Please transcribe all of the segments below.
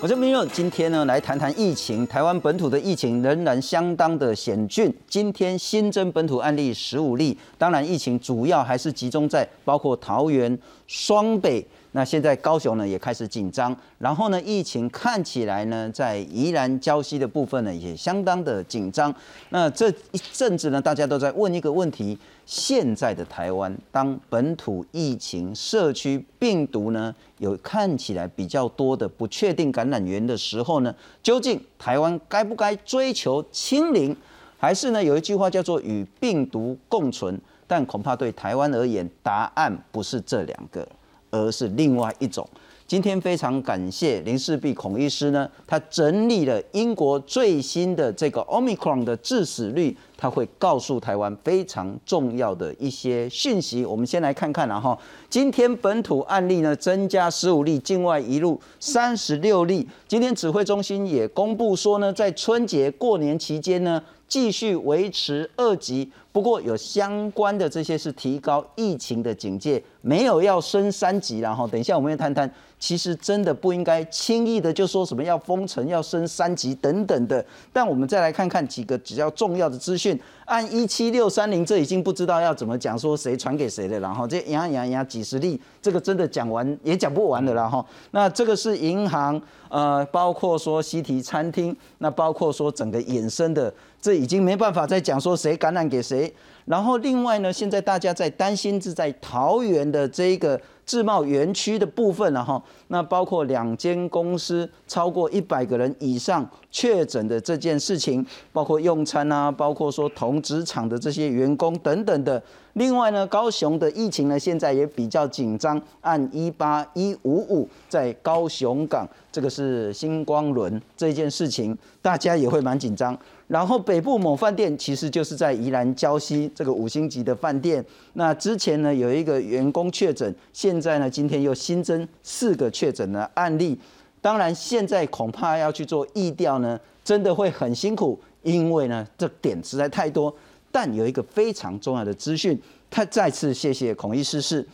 我是明佑，今天呢来谈谈疫情。台湾本土的疫情仍然相当的险峻。今天新增本土案例十五例，当然疫情主要还是集中在包括桃园、双北。那现在高雄呢也开始紧张，然后呢疫情看起来呢在宜兰礁溪的部分呢也相当的紧张。那这一阵子呢大家都在问一个问题：现在的台湾，当本土疫情、社区病毒呢有看起来比较多的不确定感染源的时候呢，究竟台湾该不该追求清零，还是呢有一句话叫做与病毒共存？但恐怕对台湾而言，答案不是这两个。而是另外一种。今天非常感谢林世璧孔医师呢，他整理了英国最新的这个 Omicron 的致死率，他会告诉台湾非常重要的一些讯息。我们先来看看，然后今天本土案例呢增加十五例，境外一路三十六例。今天指挥中心也公布说呢，在春节过年期间呢。继续维持二级，不过有相关的这些是提高疫情的警戒，没有要升三级。然后等一下我们要谈谈，其实真的不应该轻易的就说什么要封城、要升三级等等的。但我们再来看看几个比较重要的资讯。按一七六三零，这已经不知道要怎么讲，说谁传给谁的，然后这呀呀呀几十例，这个真的讲完也讲不完的了哈。那这个是银行，呃，包括说西提餐厅，那包括说整个衍生的，这已经没办法再讲说谁感染给谁。然后另外呢，现在大家在担心是在桃园的这个。自贸园区的部分了哈，那包括两间公司超过一百个人以上确诊的这件事情，包括用餐啊，包括说同职场的这些员工等等的。另外呢，高雄的疫情呢现在也比较紧张，按一八一五五在高雄港，这个是星光轮这件事情，大家也会蛮紧张。然后北部某饭店其实就是在宜兰礁溪这个五星级的饭店。那之前呢有一个员工确诊，现在呢今天又新增四个确诊的案例。当然现在恐怕要去做疫调呢，真的会很辛苦，因为呢这点实在太多。但有一个非常重要的资讯，他再次谢谢孔医师是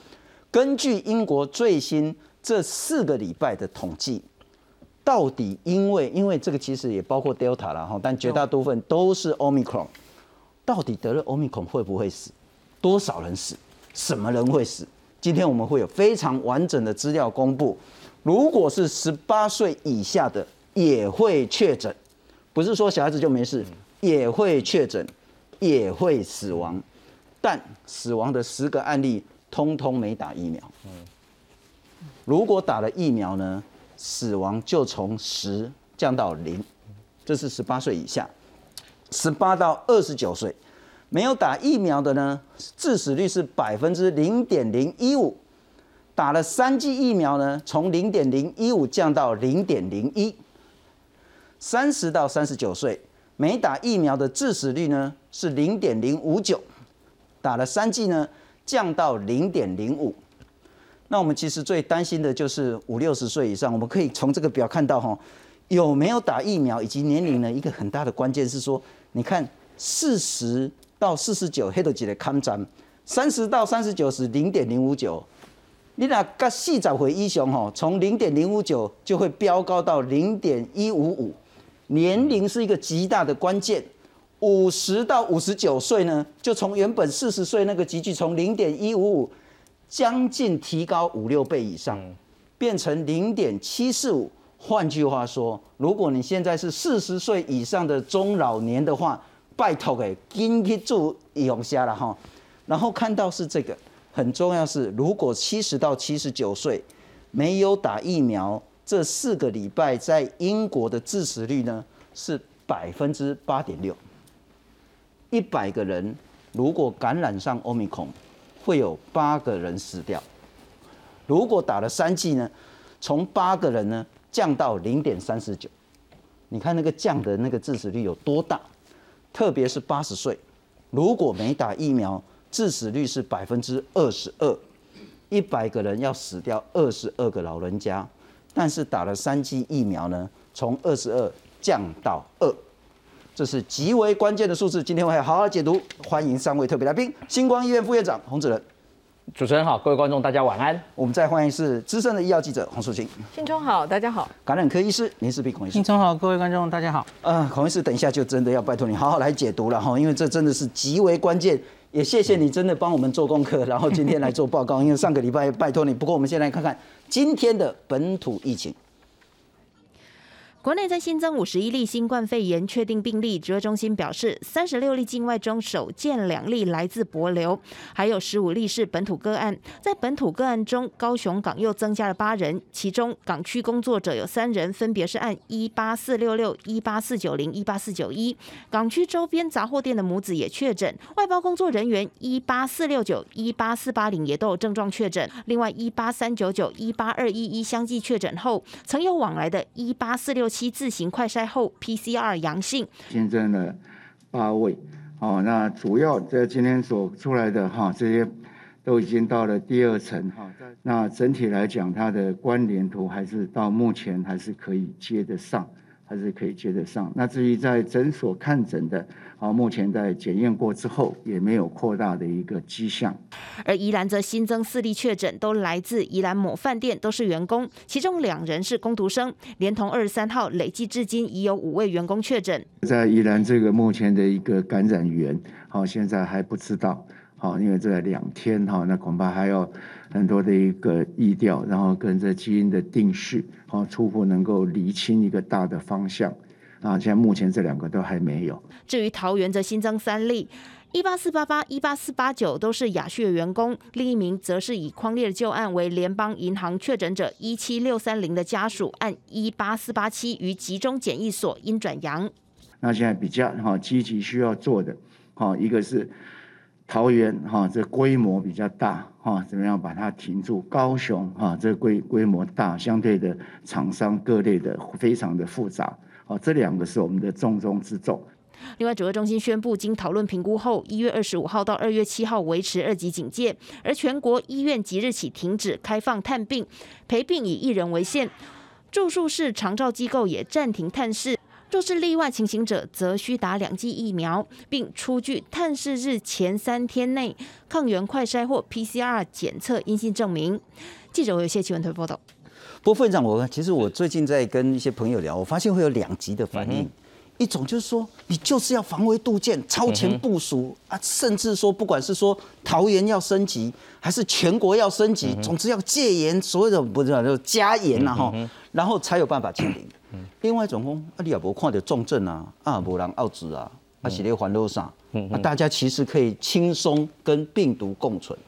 根据英国最新这四个礼拜的统计。到底因为因为这个其实也包括 Delta 了哈，但绝大部分都是 Omicron。到底得了 Omicron 会不会死？多少人死？什么人会死？今天我们会有非常完整的资料公布。如果是十八岁以下的也会确诊，不是说小孩子就没事，也会确诊，也会死亡。但死亡的十个案例通通没打疫苗。如果打了疫苗呢？死亡就从十降到零，这是十八岁以下，十八到二十九岁没有打疫苗的呢，致死率是百分之零点零一五，打了三剂疫苗呢，从零点零一五降到零点零一，三十到三十九岁没打疫苗的致死率呢是零点零五九，打了三剂呢降到零点零五。那我们其实最担心的就是五六十岁以上，我们可以从这个表看到哈，有没有打疫苗以及年龄呢？一个很大的关键是说，你看四十到四十九黑头级的抗战，三十到三十九是零点零五九，你那个细找回英雄哈，从零点零五九就会飙高到零点一五五，年龄是一个极大的关键。五十到五十九岁呢，就从原本四十岁那个急剧从零点一五五。将近提高五六倍以上，变成零点七四五。换句话说，如果你现在是四十岁以上的中老年的话，拜托给紧去做用下了哈。然后看到是这个很重要是，如果七十到七十九岁没有打疫苗，这四个礼拜在英国的致死率呢是百分之八点六。一百个人如果感染上欧米孔。会有八个人死掉。如果打了三剂呢，从八个人呢降到零点三十九，你看那个降的那个致死率有多大？特别是八十岁，如果没打疫苗，致死率是百分之二十二，一百个人要死掉二十二个老人家。但是打了三剂疫苗呢，从二十二降到二。这是极为关键的数字，今天我会好好解读。欢迎三位特别来宾：星光医院副院长洪子仁，主持人好，各位观众大家晚安。我们再欢迎是资深的医药记者洪淑清。信中好，大家好。感染科医师林世碧孔医师。信中好，各位观众大家好。呃，孔医师，等一下就真的要拜托你好好来解读了哈，因为这真的是极为关键。也谢谢你真的帮我们做功课，然后今天来做报告，因为上个礼拜拜托你。不过我们先来看看今天的本土疫情。国内在新增五十一例新冠肺炎确定病例，指挥中心表示，三十六例境外中首见两例来自博流，还有十五例是本土个案。在本土个案中，高雄港又增加了八人，其中港区工作者有三人，分别是按一八四六六、一八四九零、一八四九一。港区周边杂货店的母子也确诊，外包工作人员一八四六九、一八四八零也都有症状确诊。另外一八三九九、一八二一一相继确诊后，曾有往来的一八四六。七自行快筛后 PCR 阳性，新增了八位。哦，那主要在今天所出来的哈，这些都已经到了第二层哈。那整体来讲，它的关联图还是到目前还是可以接得上。还是可以接得上。那至于在诊所看诊的，好，目前在检验过之后，也没有扩大的一个迹象。而宜兰则新增四例确诊，都来自宜兰某饭店，都是员工，其中两人是工读生，连同二十三号累计至今已有五位员工确诊。在宜兰这个目前的一个感染源，好，现在还不知道。好，因为这两天哈，那恐怕还有很多的一个意调，然后跟这基因的定序，好，初步能够厘清一个大的方向。啊，现在目前这两个都还没有。至于桃园则新增三例，一八四八八、一八四八九都是雅旭的员工，另一名则是以匡列的旧案为联邦银行确诊者一七六三零的家属，按一八四八七于集中检疫所因转阳。那现在比较哈积极需要做的，哈一个是。桃园哈，这规模比较大哈，怎么样把它停住？高雄哈，这规规模大，相对的厂商各类的非常的复杂，哦，这两个是我们的重中之重。另外，指挥中心宣布，经讨论评估后，一月二十五号到二月七号维持二级警戒，而全国医院即日起停止开放探病，陪病以一人为限，住宿式长照机构也暂停探视。若是例外情形者，则需打两剂疫苗，并出具探视日前三天内抗原快筛或 PCR 检测阴性证明。记者有些新闻推报道。不过，副院长，我其实我最近在跟一些朋友聊，我发现会有两极的反应。一种就是说，你就是要防微杜渐、超前部署啊，甚至说，不管是说桃园要升级，还是全国要升级，总之要戒严，所有的不知道就加严了哈，然后才有办法清零。另外一种啊，你也无看到重症啊，啊，无人奥治啊，啊，是咧烦恼啥？啊，大家其实可以轻松跟病毒共存。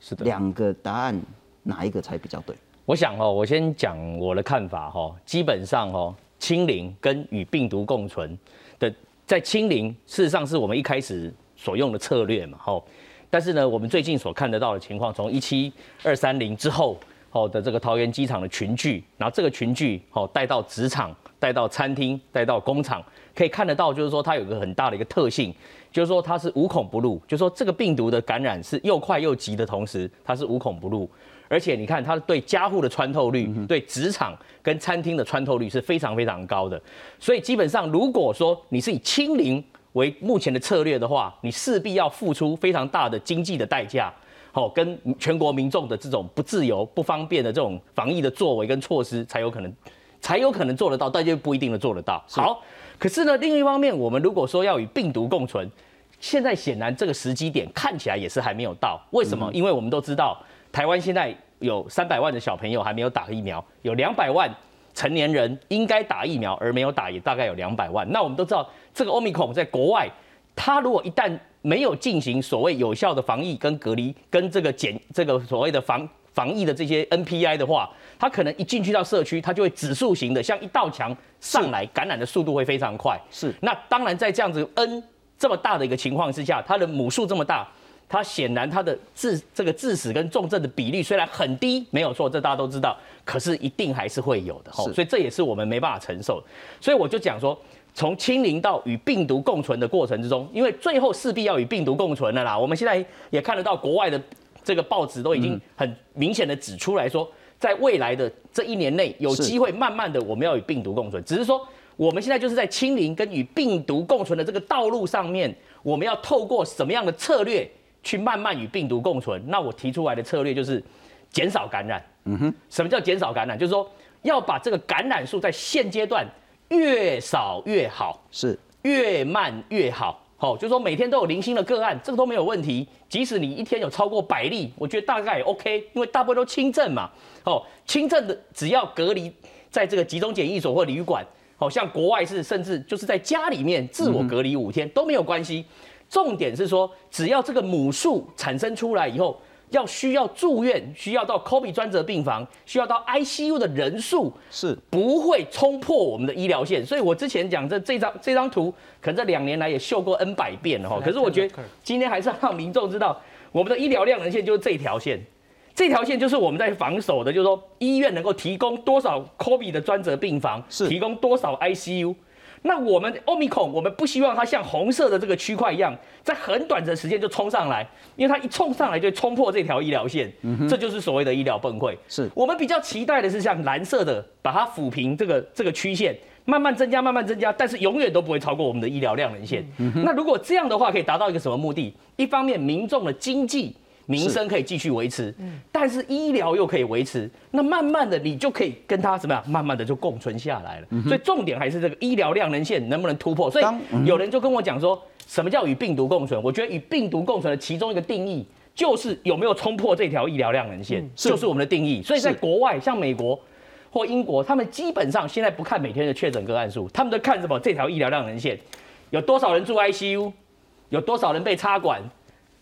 是的，两个答案哪一个才比较对？我想哦，我先讲我的看法哈，基本上哦，清零跟与病毒共存的，在清零事实上是我们一开始所用的策略嘛，吼。但是呢，我们最近所看得到的情况，从一七二三零之后。好的，这个桃园机场的群聚，然后这个群聚好带到职场、带到餐厅、带到工厂，可以看得到，就是说它有个很大的一个特性，就是说它是无孔不入，就是说这个病毒的感染是又快又急的同时，它是无孔不入，而且你看它对家户的穿透率、对职场跟餐厅的穿透率是非常非常高的，所以基本上如果说你是以清零为目前的策略的话，你势必要付出非常大的经济的代价。好，跟全国民众的这种不自由、不方便的这种防疫的作为跟措施，才有可能，才有可能做得到，但就不一定能做得到。好，可是呢，另一方面，我们如果说要与病毒共存，现在显然这个时机点看起来也是还没有到。为什么？因为我们都知道，台湾现在有三百万的小朋友还没有打疫苗，有两百万成年人应该打疫苗而没有打，也大概有两百万。那我们都知道，这个欧米孔在国外，它如果一旦没有进行所谓有效的防疫跟隔离，跟这个检这个所谓的防防疫的这些 NPI 的话，它可能一进去到社区，它就会指数型的像一道墙上来，感染的速度会非常快。是，那当然在这样子 N 这么大的一个情况之下，它的母数这么大，它显然它的致这个致死跟重症的比例虽然很低，没有错，这大家都知道，可是一定还是会有的。所以这也是我们没办法承受。所以我就讲说。从清零到与病毒共存的过程之中，因为最后势必要与病毒共存了啦。我们现在也看得到国外的这个报纸都已经很明显的指出来说，在未来的这一年内，有机会慢慢的我们要与病毒共存。只是说我们现在就是在清零跟与病毒共存的这个道路上面，我们要透过什么样的策略去慢慢与病毒共存，那我提出来的策略就是减少感染。嗯哼，什么叫减少感染？就是说要把这个感染数在现阶段越少越好，是越慢越好。好，就是说每天都有零星的个案，这个都没有问题。即使你一天有超过百例，我觉得大概也 OK，因为大部分都轻症嘛。哦，轻症的只要隔离在这个集中检疫所或旅馆，好像国外是甚至就是在家里面自我隔离五天都没有关系。重点是说，只要这个母数产生出来以后。要需要住院，需要到 COVID 专责病房，需要到 ICU 的人数是不会冲破我们的医疗线。所以我之前讲这这张这张图，可能这两年来也秀过 N 百遍了哈。可是我觉得今天还是要让民众知道，我们的医疗量能线就是这条线，这条线就是我们在防守的，就是说医院能够提供多少 COVID 的专责病房，是提供多少 ICU。那我们欧米孔，我们不希望它像红色的这个区块一样，在很短的时间就冲上来，因为它一冲上来就冲破这条医疗线，这就是所谓的医疗崩溃。是我们比较期待的是像蓝色的，把它抚平这个这个曲线，慢慢增加，慢慢增加，但是永远都不会超过我们的医疗量能线。那如果这样的话，可以达到一个什么目的？一方面，民众的经济。民生可以继续维持，但是医疗又可以维持，那慢慢的你就可以跟他怎么样，慢慢的就共存下来了。所以重点还是这个医疗量能线能不能突破。所以有人就跟我讲说，什么叫与病毒共存？我觉得与病毒共存的其中一个定义，就是有没有冲破这条医疗量能线，就是我们的定义。所以在国外，像美国或英国，他们基本上现在不看每天的确诊个案数，他们都看什么？这条医疗量能线有多少人住 ICU，有多少人被插管，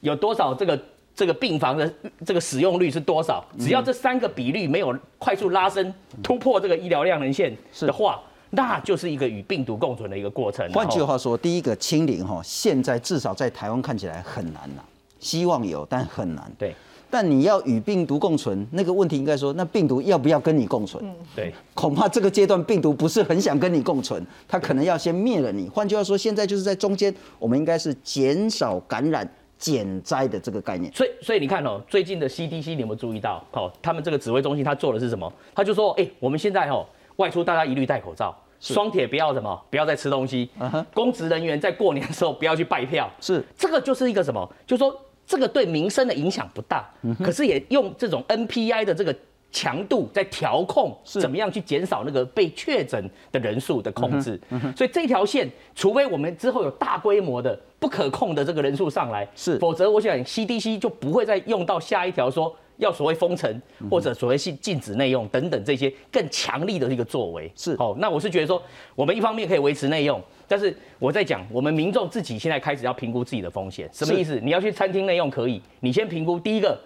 有多少这个。这个病房的这个使用率是多少？只要这三个比率没有快速拉升突破这个医疗量能线的话，那就是一个与病毒共存的一个过程。换句话说，第一个清零哈，现在至少在台湾看起来很难呐，希望有，但很难。对，但你要与病毒共存，那个问题应该说，那病毒要不要跟你共存？对，恐怕这个阶段病毒不是很想跟你共存，它可能要先灭了你。换句话说，现在就是在中间，我们应该是减少感染。减灾的这个概念，所以所以你看哦，最近的 CDC 你有没有注意到？哦，他们这个指挥中心他做的是什么？他就说，哎，我们现在哦外出大家一律戴口罩，双铁不要什么，不要再吃东西。公职人员在过年的时候不要去拜票。是，这个就是一个什么？就是说这个对民生的影响不大，可是也用这种 NPI 的这个。强度在调控，怎么样去减少那个被确诊的人数的控制？所以这条线，除非我们之后有大规模的不可控的这个人数上来，是，否则我想 CDC 就不会再用到下一条说要所谓封城或者所谓禁禁止内用等等这些更强力的一个作为。是，哦，那我是觉得说，我们一方面可以维持内用，但是我在讲，我们民众自己现在开始要评估自己的风险，什么意思？你要去餐厅内用可以，你先评估第一个。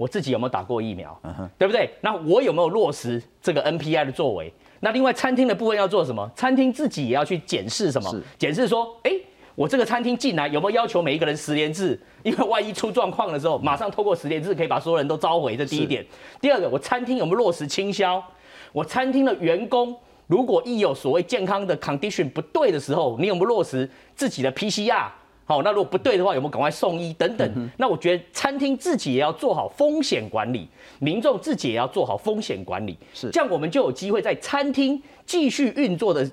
我自己有没有打过疫苗，对不对？那我有没有落实这个 NPI 的作为？那另外餐厅的部分要做什么？餐厅自己也要去检视什么？检视说，哎，我这个餐厅进来有没有要求每一个人十连制？因为万一出状况的时候，马上透过十连制可以把所有人都召回。这第一点。第二个，我餐厅有没有落实清消？我餐厅的员工如果一有所谓健康的 condition 不对的时候，你有没有落实自己的 PCR？好，那如果不对的话，有没有赶快送医等等？那我觉得餐厅自己也要做好风险管理，民众自己也要做好风险管理，是这样，我们就有机会在餐厅继续运作的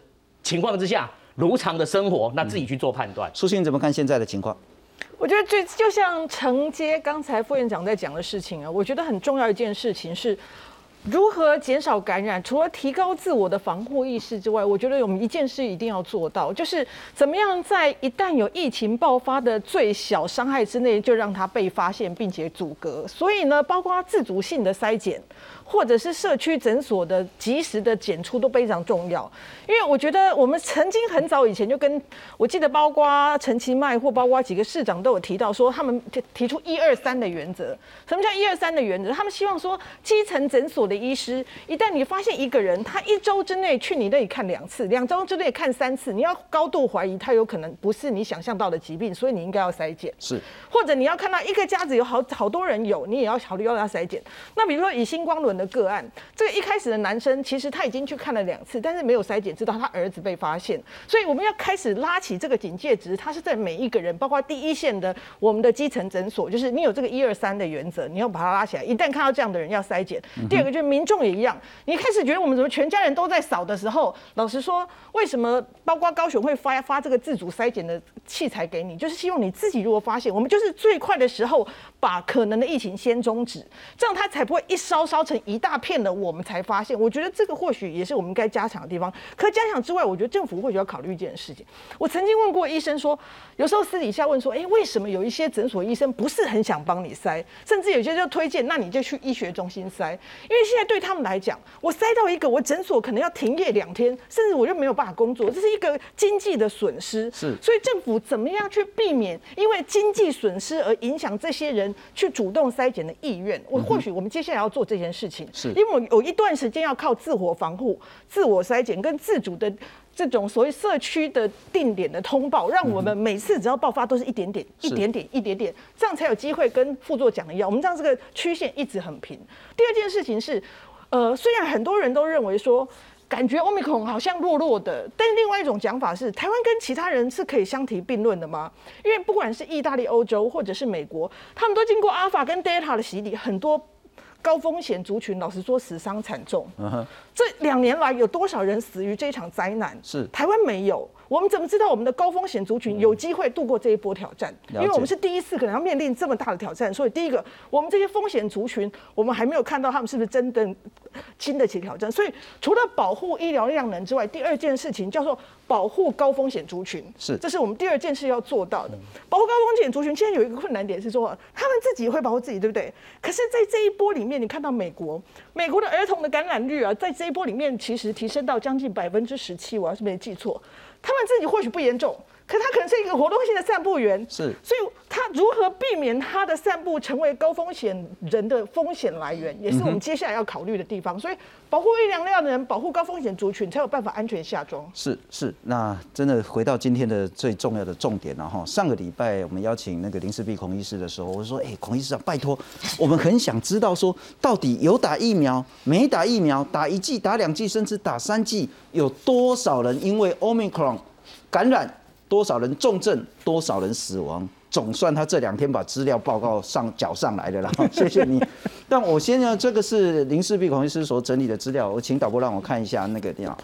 情况之下，如常的生活，那自己去做判断。苏欣怎么看现在的情况？我觉得最就像承接刚才副院长在讲的事情啊，我觉得很重要一件事情是。如何减少感染？除了提高自我的防护意识之外，我觉得我们一件事一定要做到，就是怎么样在一旦有疫情爆发的最小伤害之内，就让它被发现并且阻隔。所以呢，包括自主性的筛检。或者是社区诊所的及时的检出都非常重要，因为我觉得我们曾经很早以前就跟我记得，包括陈其迈或包括几个市长都有提到说，他们提提出一二三的原则。什么叫一二三的原则？他们希望说，基层诊所的医师，一旦你发现一个人他一周之内去你那里看两次，两周之内看三次，你要高度怀疑他有可能不是你想象到的疾病，所以你应该要筛检。是，或者你要看到一个家子有好好多人有，你也要考虑要他筛检。那比如说以星光轮。的个案，这个一开始的男生其实他已经去看了两次，但是没有筛检，知道他儿子被发现，所以我们要开始拉起这个警戒值。他是在每一个人，包括第一线的我们的基层诊所，就是你有这个一二三的原则，你要把它拉起来。一旦看到这样的人要筛检。第二个就是民众也一样。你一开始觉得我们怎么全家人都在扫的时候，老实说，为什么包括高雄会发发这个自主筛检的器材给你，就是希望你自己如果发现，我们就是最快的时候把可能的疫情先终止，这样它才不会一烧烧成一大片的，我们才发现。我觉得这个或许也是我们该加强的地方。可加强之外，我觉得政府或许要考虑一件事情。我曾经问过医生说，有时候私底下问说，哎，为什么有一些诊所医生不是很想帮你筛，甚至有些就推荐，那你就去医学中心筛，因为现在对他们来讲，我塞到一个，我诊所可能要停业两天，甚至我就没有办法工作，这是一个经济的损失。是，所以政府怎么样去避免因为经济损失而影响这些人去主动筛检的意愿？我或许我们接下来要做这件事情，是因为我有一段时间要靠自我防护、自我筛检跟自主的。这种所谓社区的定点的通报，让我们每次只要爆发都是一点点、一点点、一点点，这样才有机会跟副座讲的一样，我们这样这个曲线一直很平。第二件事情是，呃，虽然很多人都认为说，感觉 omicron 好像弱弱的，但另外一种讲法是，台湾跟其他人是可以相提并论的吗？因为不管是意大利、欧洲或者是美国，他们都经过阿尔法跟 Delta 的洗礼，很多。高风险族群，老实说，死伤惨重。这两年来，有多少人死于这场灾难？是台湾没有。我们怎么知道我们的高风险族群有机会度过这一波挑战？因为我们是第一次可能要面临这么大的挑战，所以第一个，我们这些风险族群，我们还没有看到他们是不是真的经得起挑战。所以除了保护医疗量能之外，第二件事情叫做保护高风险族群，是，这是我们第二件事要做到的。保护高风险族群，现在有一个困难点是说，他们自己会保护自己，对不对？可是，在这一波里面，你看到美国，美国的儿童的感染率啊，在这一波里面其实提升到将近百分之十七，我要是没记错。他们自己或许不严重，可他可能是一个活动性的散步员，是，所以他如何避免他的散步成为高风险人的风险来源，也是我们接下来要考虑的地方。所以保护微量量的人，保护高风险族群，才有办法安全下庄。是是，那真的回到今天的最重要的重点了哈。上个礼拜我们邀请那个林世璧孔医师的时候，我说，哎，孔医师啊，拜托，我们很想知道说，到底有打疫苗没打疫苗，打一剂、打两剂，甚至打三剂，有多少人因为 Omicron 感染，多少人重症，多少人死亡？总算他这两天把资料报告上缴上来了啦，谢谢你。但我先呢，这个是林世璧孔医师所整理的资料，我请导播让我看一下那个电脑。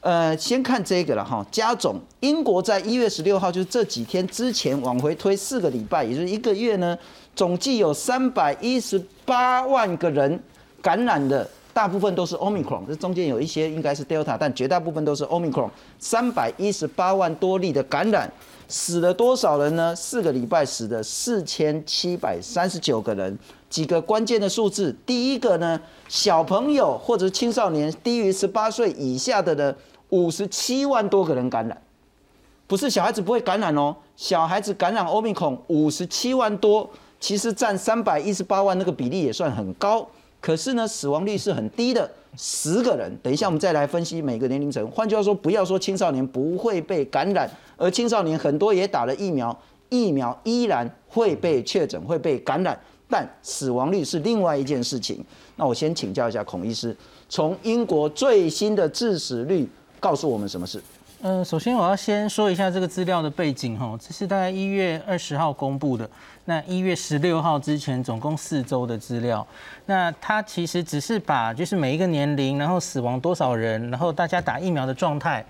呃，先看这个了哈，加总，英国在一月十六号，就是这几天之前往回推四个礼拜，也就是一个月呢，总计有三百一十八万个人感染的。大部分都是 Omicron，这中间有一些应该是 Delta，但绝大部分都是 Omicron。三百一十八万多例的感染，死了多少人呢？四个礼拜死的四千七百三十九个人。几个关键的数字，第一个呢，小朋友或者青少年低于十八岁以下的呢，五十七万多个人感染，不是小孩子不会感染哦，小孩子感染 Omicron 五十七万多，其实占三百一十八万那个比例也算很高。可是呢，死亡率是很低的，十个人。等一下我们再来分析每个年龄层。换句话说，不要说青少年不会被感染，而青少年很多也打了疫苗，疫苗依然会被确诊、会被感染，但死亡率是另外一件事情。那我先请教一下孔医师，从英国最新的致死率告诉我们什么事？嗯，首先我要先说一下这个资料的背景哈，这是大概一月二十号公布的，那一月十六号之前总共四周的资料，那他其实只是把就是每一个年龄，然后死亡多少人，然后大家打疫苗的状态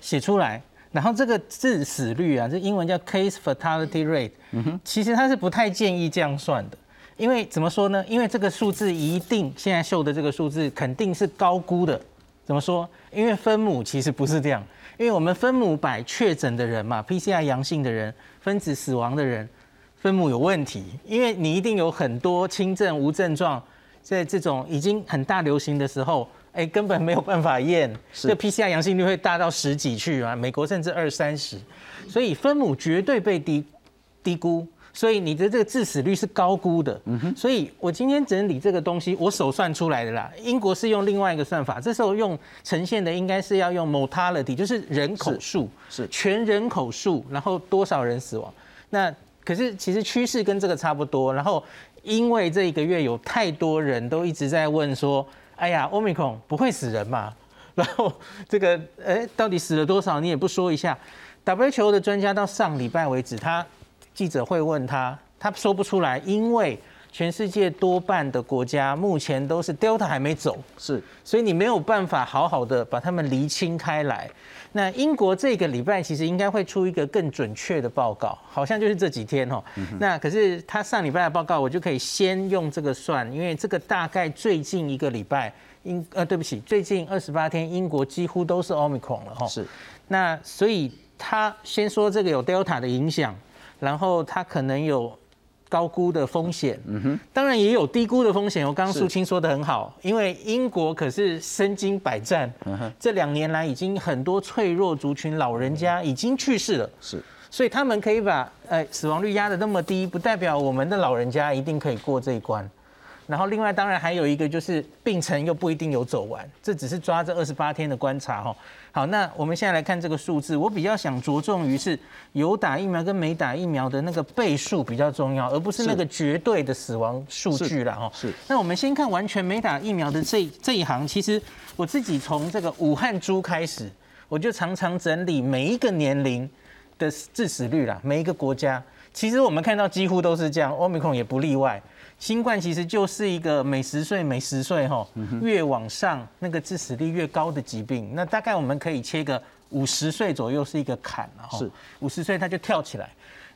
写出来，然后这个致死率啊，这英文叫 case fatality rate，嗯哼，其实他是不太建议这样算的，因为怎么说呢？因为这个数字一定现在秀的这个数字肯定是高估的，怎么说？因为分母其实不是这样。因为我们分母百确诊的人嘛，PCR 阳性的人，分子死亡的人，分母有问题。因为你一定有很多轻症无症状，在这种已经很大流行的时候，哎，根本没有办法验，这 PCR 阳性率会大到十几去啊，美国甚至二三十，所以分母绝对被低低估。所以你的这个致死率是高估的，所以我今天整理这个东西，我手算出来的啦。英国是用另外一个算法，这时候用呈现的应该是要用 mortality，就是人口数，是全人口数，然后多少人死亡。那可是其实趋势跟这个差不多。然后因为这一个月有太多人都一直在问说，哎呀，omicron 不会死人嘛？然后这个哎，到底死了多少？你也不说一下。WHO 的专家到上礼拜为止，他。记者会问他，他说不出来，因为全世界多半的国家目前都是 Delta 还没走，是，所以你没有办法好好的把它们厘清开来。那英国这个礼拜其实应该会出一个更准确的报告，好像就是这几天哦。那可是他上礼拜的报告，我就可以先用这个算，因为这个大概最近一个礼拜，英呃对不起，最近二十八天英国几乎都是 Omicron 了哈。是。那所以他先说这个有 Delta 的影响，然后他可能有。高估的风险，嗯哼，当然也有低估的风险。我刚刚苏青说的很好，因为英国可是身经百战，嗯哼，这两年来已经很多脆弱族群老人家已经去世了，是，所以他们可以把呃死亡率压得那么低，不代表我们的老人家一定可以过这一关。然后另外当然还有一个就是病程又不一定有走完，这只是抓这二十八天的观察哈。好，那我们现在来看这个数字，我比较想着重于是有打疫苗跟没打疫苗的那个倍数比较重要，而不是那个绝对的死亡数据了哈。是。那我们先看完全没打疫苗的这这一行，其实我自己从这个武汉猪开始，我就常常整理每一个年龄的致死率啦，每一个国家，其实我们看到几乎都是这样欧米 i 也不例外。新冠其实就是一个每十岁每十岁哈，越往上那个致死率越高的疾病。那大概我们可以切个五十岁左右是一个坎了哈，是五十岁它就跳起来。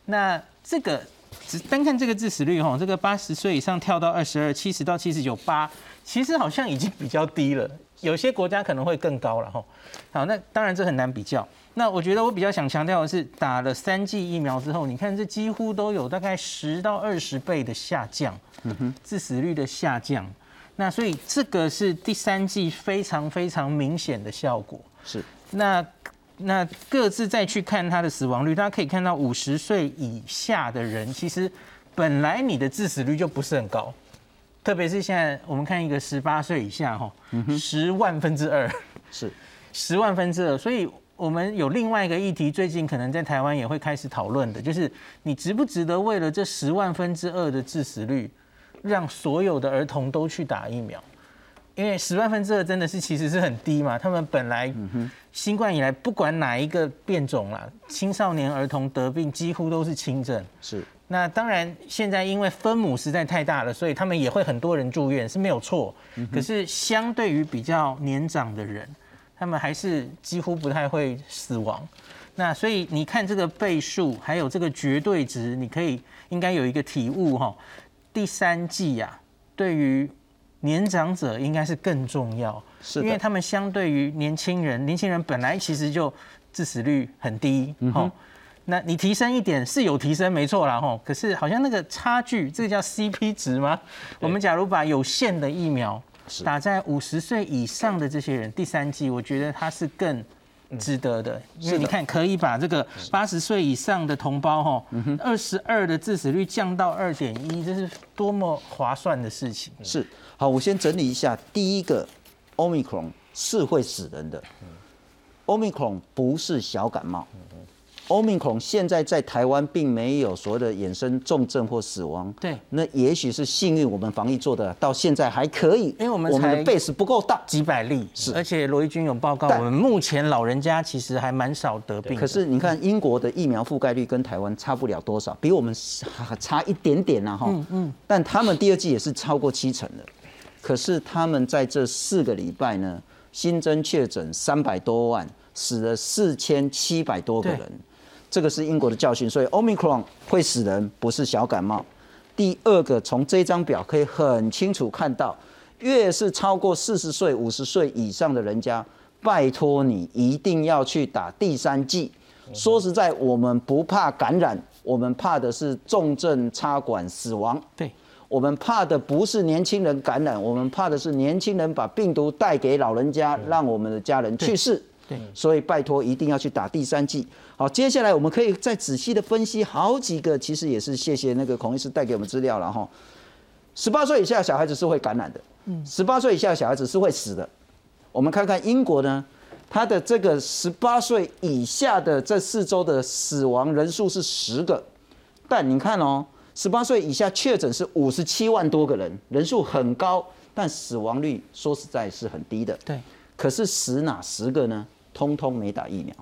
那这个只单看这个致死率哈，这个八十岁以上跳到二十二，七十到七十九八，其实好像已经比较低了。有些国家可能会更高了哈。好，那当然这很难比较。那我觉得我比较想强调的是，打了三剂疫苗之后，你看这几乎都有大概十到二十倍的下降，嗯哼，致死率的下降。那所以这个是第三剂非常非常明显的效果。是。那那各自再去看它的死亡率，大家可以看到五十岁以下的人，其实本来你的致死率就不是很高，特别是现在我们看一个十八岁以下哈，十万分之二，是十万分之二，所以。我们有另外一个议题，最近可能在台湾也会开始讨论的，就是你值不值得为了这十万分之二的致死率，让所有的儿童都去打疫苗？因为十万分之二真的是其实是很低嘛，他们本来新冠以来不管哪一个变种啦，青少年儿童得病几乎都是轻症。是。那当然现在因为分母实在太大了，所以他们也会很多人住院是没有错。可是相对于比较年长的人。他们还是几乎不太会死亡，那所以你看这个倍数，还有这个绝对值，你可以应该有一个体悟哈。第三季呀，对于年长者应该是更重要，是因为他们相对于年轻人，年轻人本来其实就致死率很低，哈。那你提升一点是有提升，没错啦，吼。可是好像那个差距，这个叫 CP 值吗？我们假如把有限的疫苗。打在五十岁以上的这些人，第三季我觉得他是更值得的，因为你看可以把这个八十岁以上的同胞哈，二十二的致死率降到二点一，这是多么划算的事情。是，好，我先整理一下，第一个，omicron 是会死人的，omicron 不是小感冒。欧米孔现在在台湾并没有所谓的衍生重症或死亡，对，那也许是幸运，我们防疫做的到现在还可以，因为我们我们的 base 不够大，几百例。是，而且罗毅军有报告，我们目前老人家其实还蛮少得病。可是你看英国的疫苗覆盖率跟台湾差不了多少，比我们差一点点呐哈，嗯嗯，但他们第二季也是超过七成的，可是他们在这四个礼拜呢，新增确诊三百多万，死了四千七百多个人。这个是英国的教训，所以 Omicron 会死人，不是小感冒。第二个，从这张表可以很清楚看到，越是超过四十岁、五十岁以上的人家，拜托你一定要去打第三剂。说实在，我们不怕感染，我们怕的是重症插管死亡。对，我们怕的不是年轻人感染，我们怕的是年轻人把病毒带给老人家，让我们的家人去世。对，所以拜托一定要去打第三剂。好，接下来我们可以再仔细的分析好几个，其实也是谢谢那个孔医师带给我们资料了哈。十八岁以下小孩子是会感染的，嗯，十八岁以下小孩子是会死的。我们看看英国呢，它的这个十八岁以下的这四周的死亡人数是十个，但你看哦，十八岁以下确诊是五十七万多个人，人数很高，但死亡率说实在是很低的。对，可是死哪十个呢？通通没打疫苗。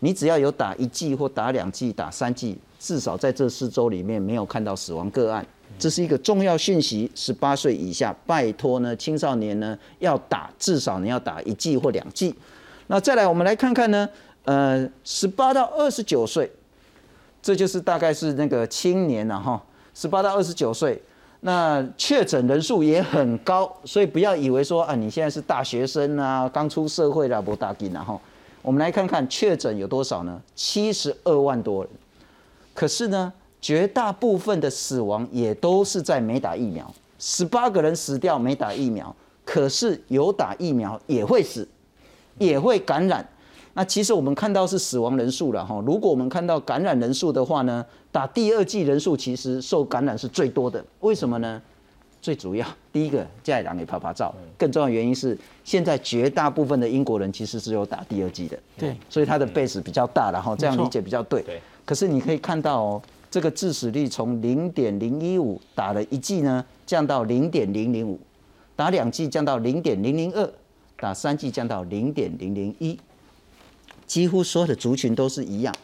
你只要有打一剂或打两剂、打三剂，至少在这四周里面没有看到死亡个案，这是一个重要讯息。十八岁以下，拜托呢，青少年呢要打，至少你要打一剂或两剂。那再来，我们来看看呢，呃，十八到二十九岁，这就是大概是那个青年了哈。十八到二十九岁，那确诊人数也很高，所以不要以为说啊，你现在是大学生啊，刚出社会啦不打紧了哈。我们来看看确诊有多少呢？七十二万多人，可是呢？绝大部分的死亡也都是在没打疫苗，十八个人死掉没打疫苗，可是有打疫苗也会死，也会感染。那其实我们看到是死亡人数了哈，如果我们看到感染人数的话呢，打第二剂人数其实受感染是最多的。为什么呢？最主要第一个在两给拍拍照，更重要的原因是现在绝大部分的英国人其实是有打第二剂的，对，所以他的 base 比较大，然后这样理解比较对。对。可是你可以看到哦。这个致死率从零点零一五打了一剂呢，降到零点零零五，打两剂降到零点零零二，打三剂降到零点零零一，几乎所有的族群都是一样。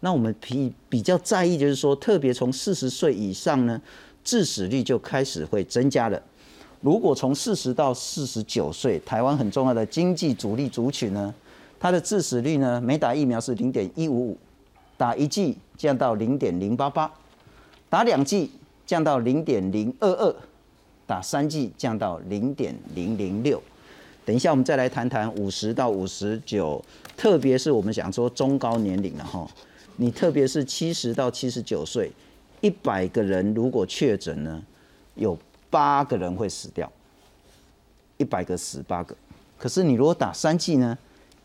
那我们比比较在意就是说，特别从四十岁以上呢，致死率就开始会增加了。如果从四十到四十九岁，台湾很重要的经济主力族群呢，它的致死率呢，没打疫苗是零点一五五。打一剂降到零点零八八，打两剂降到零点零二二，打三剂降到零点零零六。等一下我们再来谈谈五十到五十九，特别是我们想说中高年龄了哈，你特别是七十到七十九岁，一百个人如果确诊呢，有八个人会死掉，一百个死八个。可是你如果打三剂呢，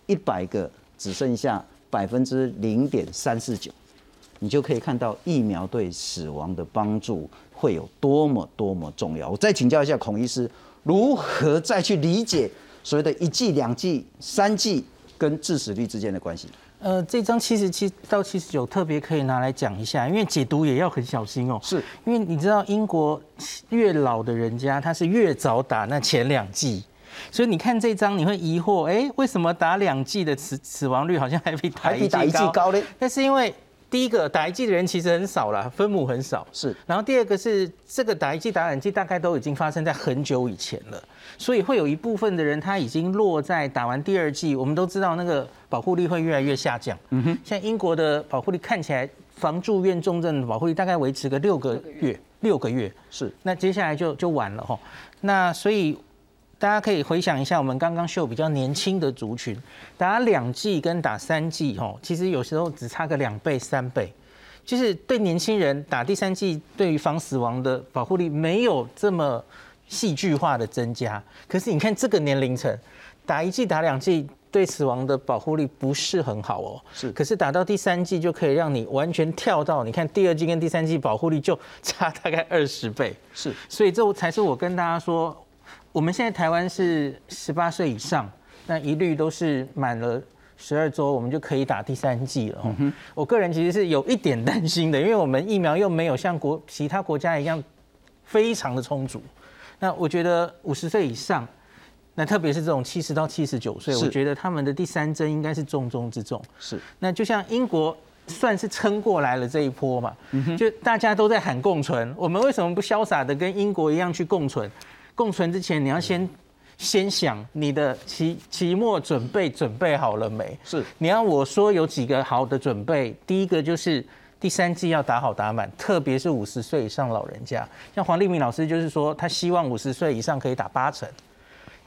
一百个只剩下。百分之零点三四九，你就可以看到疫苗对死亡的帮助会有多么多么重要。我再请教一下孔医师，如何再去理解所谓的一剂、两剂、三剂跟致死率之间的关系？呃，这张七十七到七十九特别可以拿来讲一下，因为解读也要很小心哦。是因为你知道，英国越老的人家，他是越早打那前两剂。所以你看这张，你会疑惑，哎，为什么打两剂的死死亡率好像还比还比打一剂高呢？那是因为第一个打一剂的人其实很少了，分母很少。是。然后第二个是这个打一剂、打两剂大概都已经发生在很久以前了，所以会有一部分的人他已经落在打完第二剂，我们都知道那个保护力会越来越下降。嗯哼。像英国的保护力看起来，防住院重症的保护力大概维持个六个月，六个月。是。那接下来就就完了哈。那所以。大家可以回想一下，我们刚刚秀比较年轻的族群，打两剂跟打三剂，吼，其实有时候只差个两倍、三倍，就是对年轻人打第三剂，对于防死亡的保护力没有这么戏剧化的增加。可是你看这个年龄层，打一剂、打两剂，对死亡的保护力不是很好哦。是，可是打到第三季就可以让你完全跳到，你看第二季跟第三季保护力就差大概二十倍。是，所以这才是我跟大家说。我们现在台湾是十八岁以上，那一律都是满了十二周，我们就可以打第三剂了。我个人其实是有一点担心的，因为我们疫苗又没有像国其他国家一样非常的充足。那我觉得五十岁以上，那特别是这种七十到七十九岁，我觉得他们的第三针应该是重中之重。是。那就像英国算是撑过来了这一波嘛，就大家都在喊共存，我们为什么不潇洒的跟英国一样去共存？共存之前，你要先先想你的期期末准备准备好了没？是，你要我说有几个好的准备，第一个就是第三季要打好打满，特别是五十岁以上老人家，像黄立明老师就是说，他希望五十岁以上可以打八成，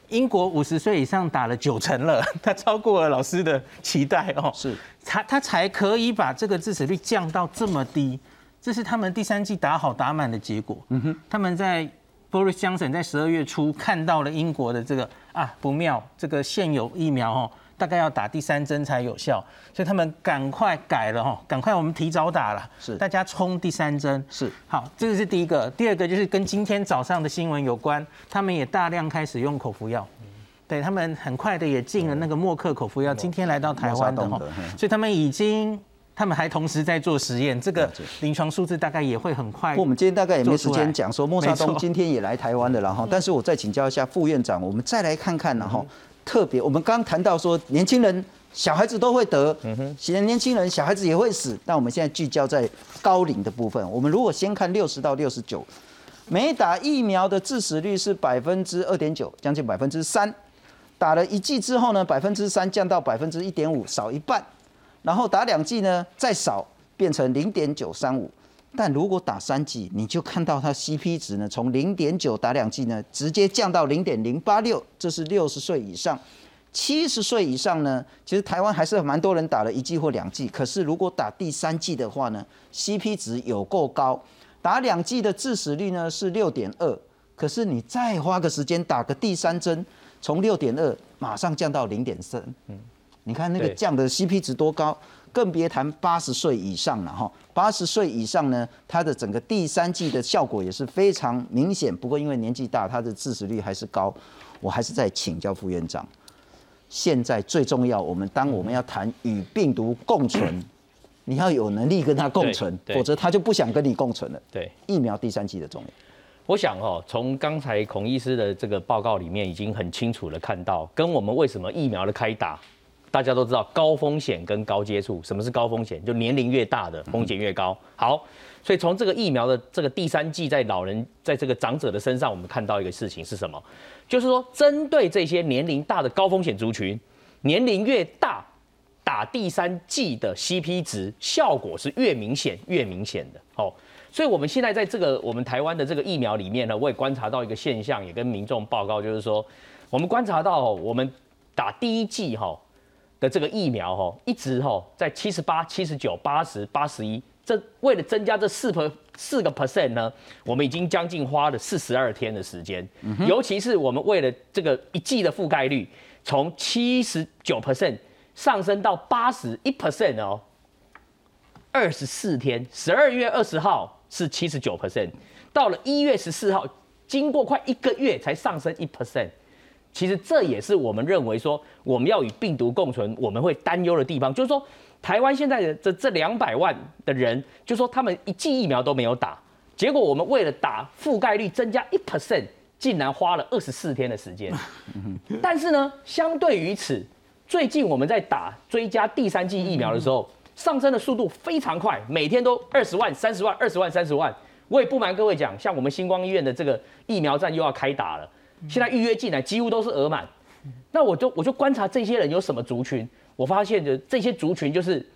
英国五十岁以上打了九成了，他超过了老师的期待哦，是，他他才可以把这个致死率降到这么低，这是他们第三季打好打满的结果。嗯哼，他们在。Boris Johnson 在十二月初看到了英国的这个啊不妙，这个现有疫苗哦，大概要打第三针才有效，所以他们赶快改了哈，赶快我们提早打了，是。大家冲第三针。是。好，这个是第一个，第二个就是跟今天早上的新闻有关，他们也大量开始用口服药，对他们很快的也进了那个默克口服药，今天来到台湾的哈，所以他们已经。他们还同时在做实验，这个临床数字大概也会很快。我们今天大概也没时间讲说莫沙东今天也来台湾的，了哈，但是我再请教一下副院长，我们再来看看，然后特别我们刚谈到说年轻人、小孩子都会得，嗯哼，现年轻人、小孩子也会死，但我们现在聚焦在高龄的部分。我们如果先看六十到六十九，没打疫苗的致死率是百分之二点九，将近百分之三。打了一剂之后呢，百分之三降到百分之一点五，少一半。然后打两剂呢，再少变成零点九三五。但如果打三剂，你就看到它 CP 值呢，从零点九打两剂呢，直接降到零点零八六。这是六十岁以上，七十岁以上呢，其实台湾还是蛮多人打了一剂或两剂。可是如果打第三剂的话呢，CP 值有够高。打两剂的致死率呢是六点二，可是你再花个时间打个第三针，从六点二马上降到零点三。嗯，你看那个降的 CP 值多高，更别谈八十岁以上了哈。八十岁以上呢，它的整个第三季的效果也是非常明显。不过因为年纪大，它的致死率还是高。我还是在请教副院长，现在最重要，我们当我们要谈与病毒共存。你要有能力跟他共存，否则他就不想跟你共存了。对，疫苗第三季的重要。我想哦，从刚才孔医师的这个报告里面，已经很清楚的看到，跟我们为什么疫苗的开打，大家都知道高风险跟高接触。什么是高风险？就年龄越大的风险越高。好，所以从这个疫苗的这个第三季在老人在这个长者的身上，我们看到一个事情是什么？就是说，针对这些年龄大的高风险族群，年龄越大。打第三季的 CP 值效果是越明显越明显的哦，所以我们现在在这个我们台湾的这个疫苗里面呢，我也观察到一个现象，也跟民众报告，就是说我们观察到我们打第一剂哈的这个疫苗哈，一直哈在七十八、七十九、八十八十一，这为了增加这四 per 四个 percent 呢，我们已经将近花了四十二天的时间，尤其是我们为了这个一季的覆盖率从七十九 percent。上升到八十一 percent 哦，二十四天，十二月二十号是七十九 percent，到了一月十四号，经过快一个月才上升一 percent。其实这也是我们认为说我们要与病毒共存，我们会担忧的地方，就是说台湾现在的这这两百万的人，就说他们一剂疫苗都没有打，结果我们为了打覆盖率增加一 percent，竟然花了二十四天的时间。但是呢，相对于此。最近我们在打追加第三剂疫苗的时候，上升的速度非常快，每天都二十万、三十万、二十万、三十万。我也不瞒各位讲，像我们星光医院的这个疫苗站又要开打了，现在预约进来几乎都是额满。那我就我就观察这些人有什么族群，我发现的这些族群就是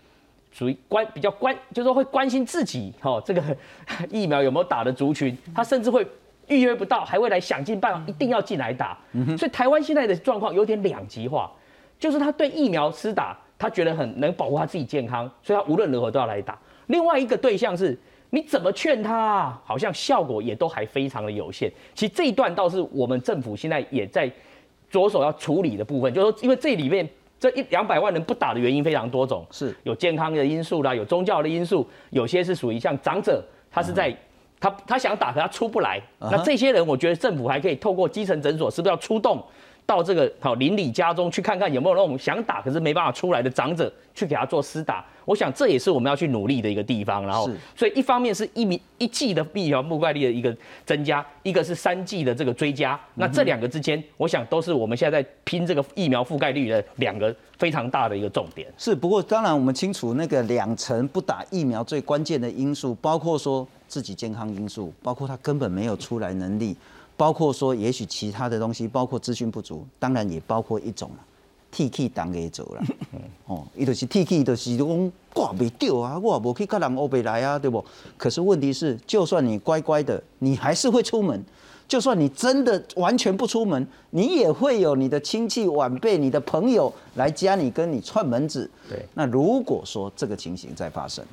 属于关比较关，就是说会关心自己哈这个 疫苗有没有打的族群，他甚至会预约不到，还会来想尽办法一定要进来打。所以台湾现在的状况有点两极化。就是他对疫苗施打，他觉得很能保护他自己健康，所以他无论如何都要来打。另外一个对象是，你怎么劝他，好像效果也都还非常的有限。其实这一段倒是我们政府现在也在着手要处理的部分，就是说，因为这里面这一两百万人不打的原因非常多种，是有健康的因素啦，有宗教的因素，有些是属于像长者，他是在他他想打，可他出不来。那这些人，我觉得政府还可以透过基层诊所，是不是要出动？到这个好邻里家中去看看有没有那种想打可是没办法出来的长者，去给他做施打。我想这也是我们要去努力的一个地方。然后，所以一方面是一米一季的疫苗覆盖率的一个增加，一个是三季的这个追加。那这两个之间，我想都是我们现在在拼这个疫苗覆盖率的两个非常大的一个重点。是，不过当然我们清楚那个两层不打疫苗最关键的因素，包括说自己健康因素，包括他根本没有出来能力。包括说，也许其他的东西，包括资讯不足，当然也包括一种 t K 党给走了，哦，伊就是 T K，就是讲挂未掉啊，我无去跟人欧北来啊，对不？可是问题是，就算你乖乖的，你还是会出门；就算你真的完全不出门，你也会有你的亲戚晚辈、你的朋友来家里跟你串门子。对，那如果说这个情形在发生。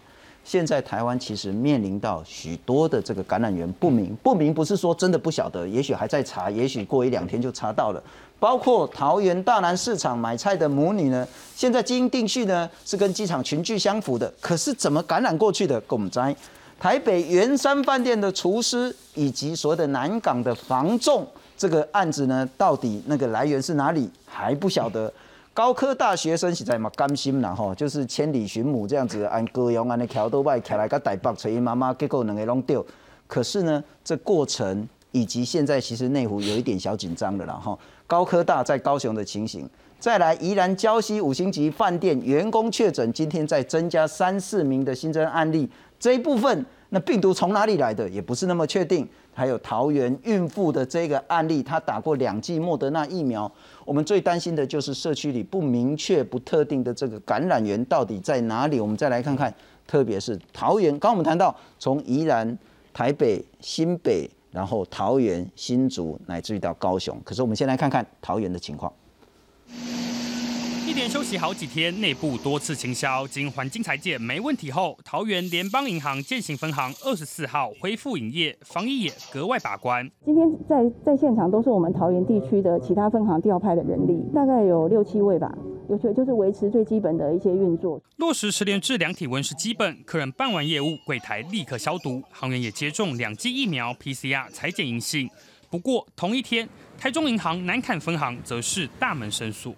现在台湾其实面临到许多的这个感染源不明，不明不是说真的不晓得，也许还在查，也许过一两天就查到了。包括桃园大南市场买菜的母女呢，现在基因定序呢是跟机场群聚相符的，可是怎么感染过去的？共灾。台北圆山饭店的厨师以及所谓的南港的房仲这个案子呢，到底那个来源是哪里还不晓得。高科大学生实在嘛甘心啦吼，就是千里寻母这样子，按歌谣按的桥都外起来个台北找伊妈妈，结果两个拢丢。可是呢，这过程以及现在其实内湖有一点小紧张的啦哈。高科大在高雄的情形，再来宜兰礁溪五星级饭店员工确诊，今天再增加三四名的新增案例，这一部分那病毒从哪里来的也不是那么确定。还有桃园孕妇的这个案例，她打过两剂莫德纳疫苗。我们最担心的就是社区里不明确、不特定的这个感染源到底在哪里。我们再来看看，特别是桃园，刚我们谈到从宜兰、台北、新北，然后桃园、新竹，乃至于到高雄。可是我们先来看看桃园的情况。休息好几天，内部多次清销，经环境裁剪没问题后，桃园联邦银行建行分行二十四号恢复营业，防疫也格外把关。今天在在现场都是我们桃园地区的其他分行调派的人力，大概有六七位吧，有些就是维持最基本的一些运作。落实十连制量体温是基本，客人办完业务，柜台立刻消毒。行员也接种两剂疫苗，PCR 裁剪阴性。不过同一天，台中银行南坎分行则是大门申诉。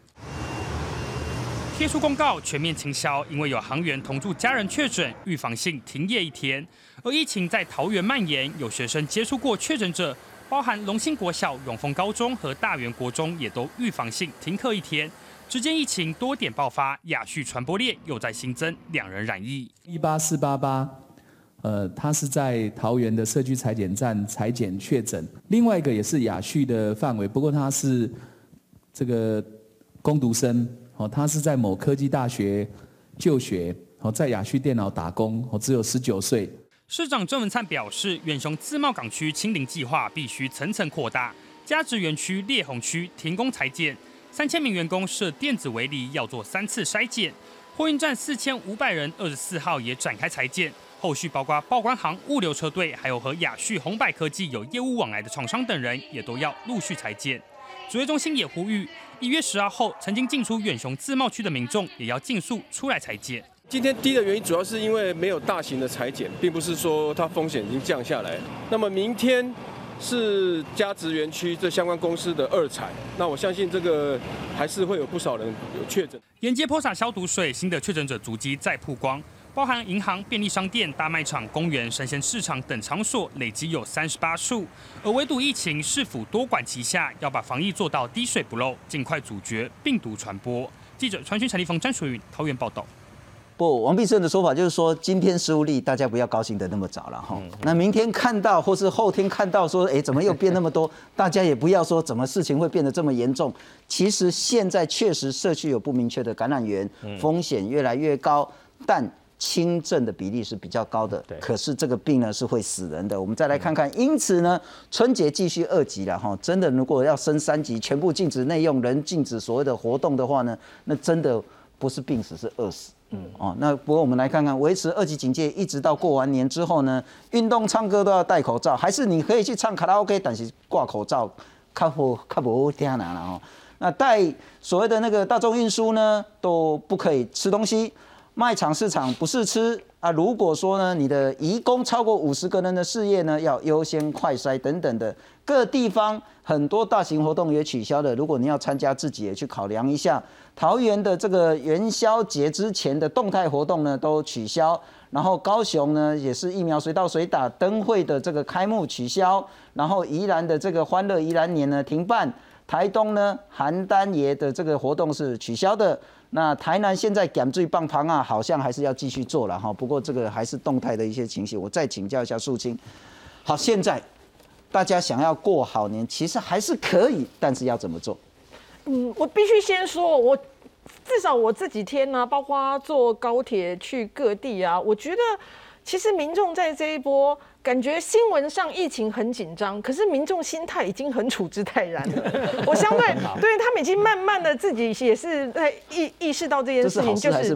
贴出公告，全面清销，因为有航员同住家人确诊，预防性停业一天。而疫情在桃园蔓延，有学生接触过确诊者，包含龙兴国小、永丰高中和大园国中，也都预防性停课一天。只见疫情多点爆发，雅旭传播链又在新增两人染疫。一八四八八，呃，他是在桃园的社区裁剪站裁剪确诊，另外一个也是雅旭的范围，不过他是这个攻读生。哦，他是在某科技大学就学，哦，在雅旭电脑打工，哦，只有十九岁。市长郑文灿表示，远雄自贸港区清零计划必须层层扩大，加职园区烈红区停工裁剪，三千名员工设电子围篱，要做三次筛检。货运站四千五百人，二十四号也展开裁剪，后续包括报关行、物流车队，还有和雅旭、红百科技有业务往来的厂商等人，也都要陆续裁剪。指挥中心也呼吁。一月十二号，曾经进出远雄自贸区的民众也要尽速出来裁剪。今天低的原因主要是因为没有大型的裁剪，并不是说它风险已经降下来。那么明天是加值园区这相关公司的二采，那我相信这个还是会有不少人有确诊。沿街泼洒消毒水，新的确诊者足迹再曝光。包含银行、便利商店、大卖场、公园、生鲜市场等场所，累计有三十八处。而唯独疫情，市府多管齐下，要把防疫做到滴水不漏，尽快阻绝病毒传播。记者传讯陈立峰、詹淑云桃园报道。不，王必胜的说法就是说，今天十五例，大家不要高兴的那么早了哈。那明天看到，或是后天看到，说，哎，怎么又变那么多？大家也不要说怎么事情会变得这么严重。其实现在确实社区有不明确的感染源，风险越来越高，但。轻症的比例是比较高的，可是这个病呢是会死人的。我们再来看看，因此呢，春节继续二级了哈，真的如果要升三级，全部禁止内用，人禁止所谓的活动的话呢，那真的不是病死，是饿死。嗯哦，那不过我们来看看，维持二级警戒一直到过完年之后呢，运动唱歌都要戴口罩，还是你可以去唱卡拉 OK，但是挂口罩，卡不卡不听难了哦。那带所谓的那个大众运输呢，都不可以吃东西。卖场市场不是吃啊！如果说呢，你的移工超过五十个人的事业呢，要优先快筛等等的。各地方很多大型活动也取消了。如果你要参加，自己也去考量一下。桃园的这个元宵节之前的动态活动呢，都取消。然后高雄呢，也是疫苗随到随打，灯会的这个开幕取消。然后宜兰的这个欢乐宜兰年呢停办。台东呢，邯郸爷的这个活动是取消的。那台南现在减最棒旁啊，好像还是要继续做了哈。不过这个还是动态的一些情形，我再请教一下素清。好，现在大家想要过好年，其实还是可以，但是要怎么做？嗯，我必须先说，我至少我这几天呢，包括坐高铁去各地啊，我觉得其实民众在这一波。感觉新闻上疫情很紧张，可是民众心态已经很处之泰然了。我相对对他们已经慢慢的自己也是在意意识到这件事情，就是。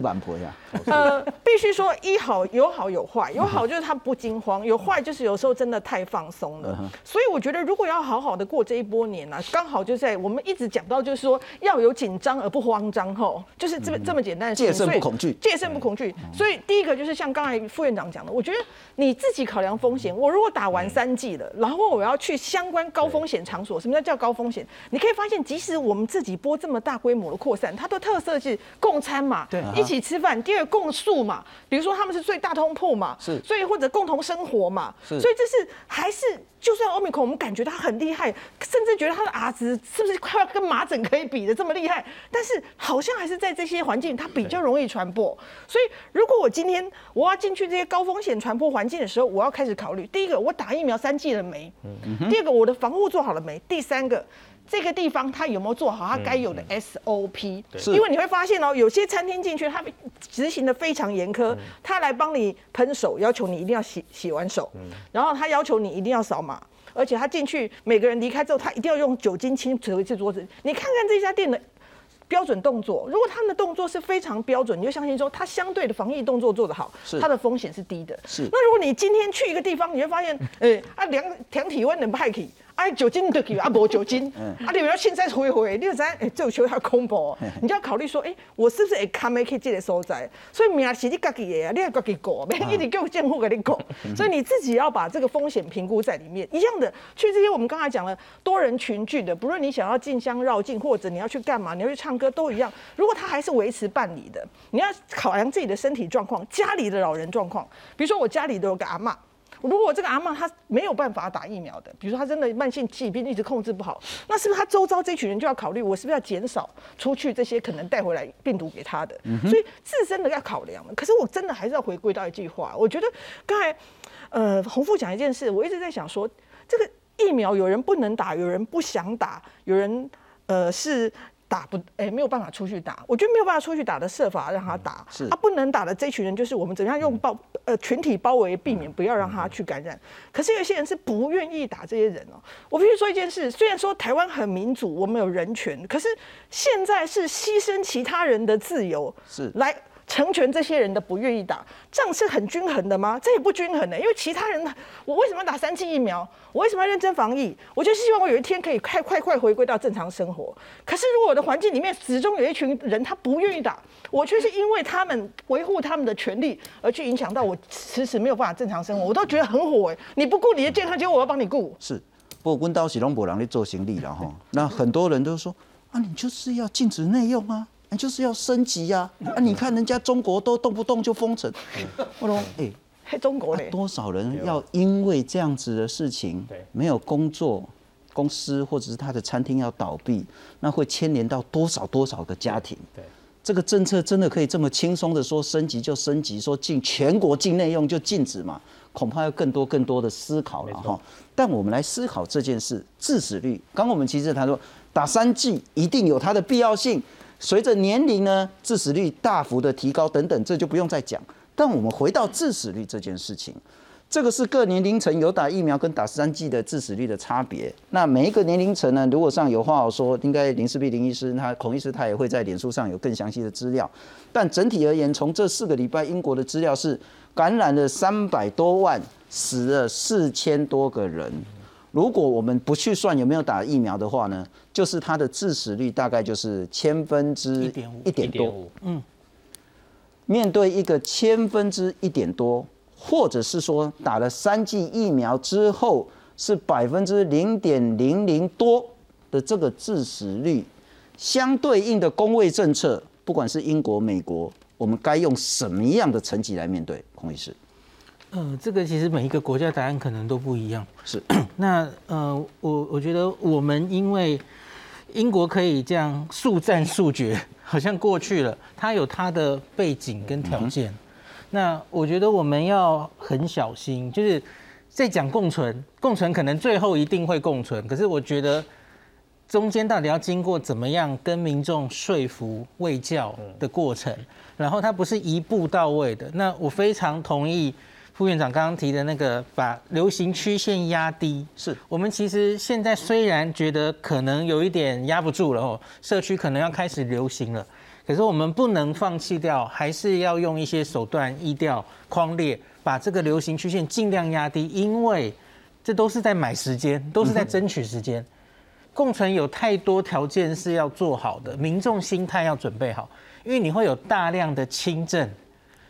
呃，必须说一好有好有坏，有好就是他不惊慌，有坏就是有时候真的太放松了。所以我觉得如果要好好的过这一波年呢，刚好就在我们一直讲到就是说要有紧张而不慌张吼，就是这么这么简单的事情。戒慎不恐惧，戒慎不恐惧。所以第一个就是像刚才副院长讲的，我觉得你自己考量风。险。我如果打完三剂了，然后我要去相关高风险场所，什么叫叫高风险？你可以发现，即使我们自己播这么大规模的扩散，它的特色是共餐嘛，对，一起吃饭。第二，共宿嘛，比如说他们是最大通铺嘛，是，所以或者共同生活嘛，是所以这是还是。就算欧米克，我们感觉他很厉害，甚至觉得他的 R 值是不是快要跟麻疹可以比的这么厉害？但是好像还是在这些环境，它比较容易传播。所以如果我今天我要进去这些高风险传播环境的时候，我要开始考虑：第一个，我打疫苗三剂了没？第二个，我的防护做好了没？第三个。这个地方他有没有做好他该有的 SOP？因为你会发现哦，有些餐厅进去他执行的非常严苛，他来帮你喷手，要求你一定要洗洗完手，然后他要求你一定要扫码，而且他进去每个人离开之后，他一定要用酒精清除一次桌子。你看看这家店的标准动作，如果他们的动作是非常标准，你就相信说他相对的防疫动作做得好，他的风险是低的。是。那如果你今天去一个地方，你会发现，哎啊量量体温的不 happy。哎，酒精得给啊，无酒精，啊，你们要现在回回，你就在哎，这球要空博，你就要考虑说，哎，我是不是会卡没去这个所在？所以命是你自己的啊，你要自己过，别一直叫政府给你过，所以你自己要把这个风险评估在里面。一样的，去这些我们刚才讲了多人群聚的，不论你想要进香绕境，或者你要去干嘛，你要去唱歌都一样。如果他还是维持办理的，你要考量自己的身体状况、家里的老人状况。比如说我家里都有个阿妈。如果这个阿妈她没有办法打疫苗的，比如说她真的慢性疾病一直控制不好，那是不是她周遭这群人就要考虑，我是不是要减少出去这些可能带回来病毒给她的？所以自身的要考量。可是我真的还是要回归到一句话，我觉得刚才呃洪富讲一件事，我一直在想说，这个疫苗有人不能打，有人不想打，有人呃是。打不哎没有办法出去打，我觉得没有办法出去打的设法让他打，是他不能打的这群人就是我们怎样用包呃群体包围，避免不要让他去感染。可是有些人是不愿意打这些人哦。我必须说一件事，虽然说台湾很民主，我们有人权，可是现在是牺牲其他人的自由是来。成全这些人的不愿意打，这样是很均衡的吗？这也不均衡的，因为其他人，我为什么要打三剂疫苗？我为什么要认真防疫？我就希望我有一天可以快快快回归到正常生活。可是如果我的环境里面始终有一群人他不愿意打，我却是因为他们维护他们的权利而去影响到我迟迟没有办法正常生活，我都觉得很火哎！你不顾你的健康，结果我要帮你顾。是，不过温刀喜龙博郎在做行李了哈。那很多人都说啊，你就是要禁止内用啊。你就是要升级呀！啊，你看人家中国都动不动就封城，我说哎，中国嘞，多少人要因为这样子的事情没有工作，公司或者是他的餐厅要倒闭，那会牵连到多少多少个家庭？对，这个政策真的可以这么轻松的说升级就升级，说禁全国境内用就禁止嘛？恐怕要更多更多的思考了哈。但我们来思考这件事，致死率。刚刚我们其实他说打三剂一定有它的必要性。随着年龄呢，致死率大幅的提高等等，这就不用再讲。但我们回到致死率这件事情，这个是各年龄层有打疫苗跟打三剂的致死率的差别。那每一个年龄层呢，如果上有话好说，应该林世璧林医师他孔医师他也会在脸书上有更详细的资料。但整体而言，从这四个礼拜英国的资料是感染了三百多万，死了四千多个人。如果我们不去算有没有打疫苗的话呢，就是它的致死率大概就是千分之一点五，一点多。嗯，面对一个千分之一点多，或者是说打了三剂疫苗之后是百分之零点零零多的这个致死率，相对应的工位政策，不管是英国、美国，我们该用什么样的成绩来面对？孔医师。呃，这个其实每一个国家答案可能都不一样。是，那呃，我我觉得我们因为英国可以这样速战速决，好像过去了，它有它的背景跟条件。那我觉得我们要很小心，就是在讲共存，共存可能最后一定会共存，可是我觉得中间到底要经过怎么样跟民众说服、卫教的过程，然后它不是一步到位的。那我非常同意。副院长刚刚提的那个，把流行曲线压低，是我们其实现在虽然觉得可能有一点压不住了哦，社区可能要开始流行了，可是我们不能放弃掉，还是要用一些手段、医调、框列，把这个流行曲线尽量压低，因为这都是在买时间，都是在争取时间。共存有太多条件是要做好的，民众心态要准备好，因为你会有大量的轻症。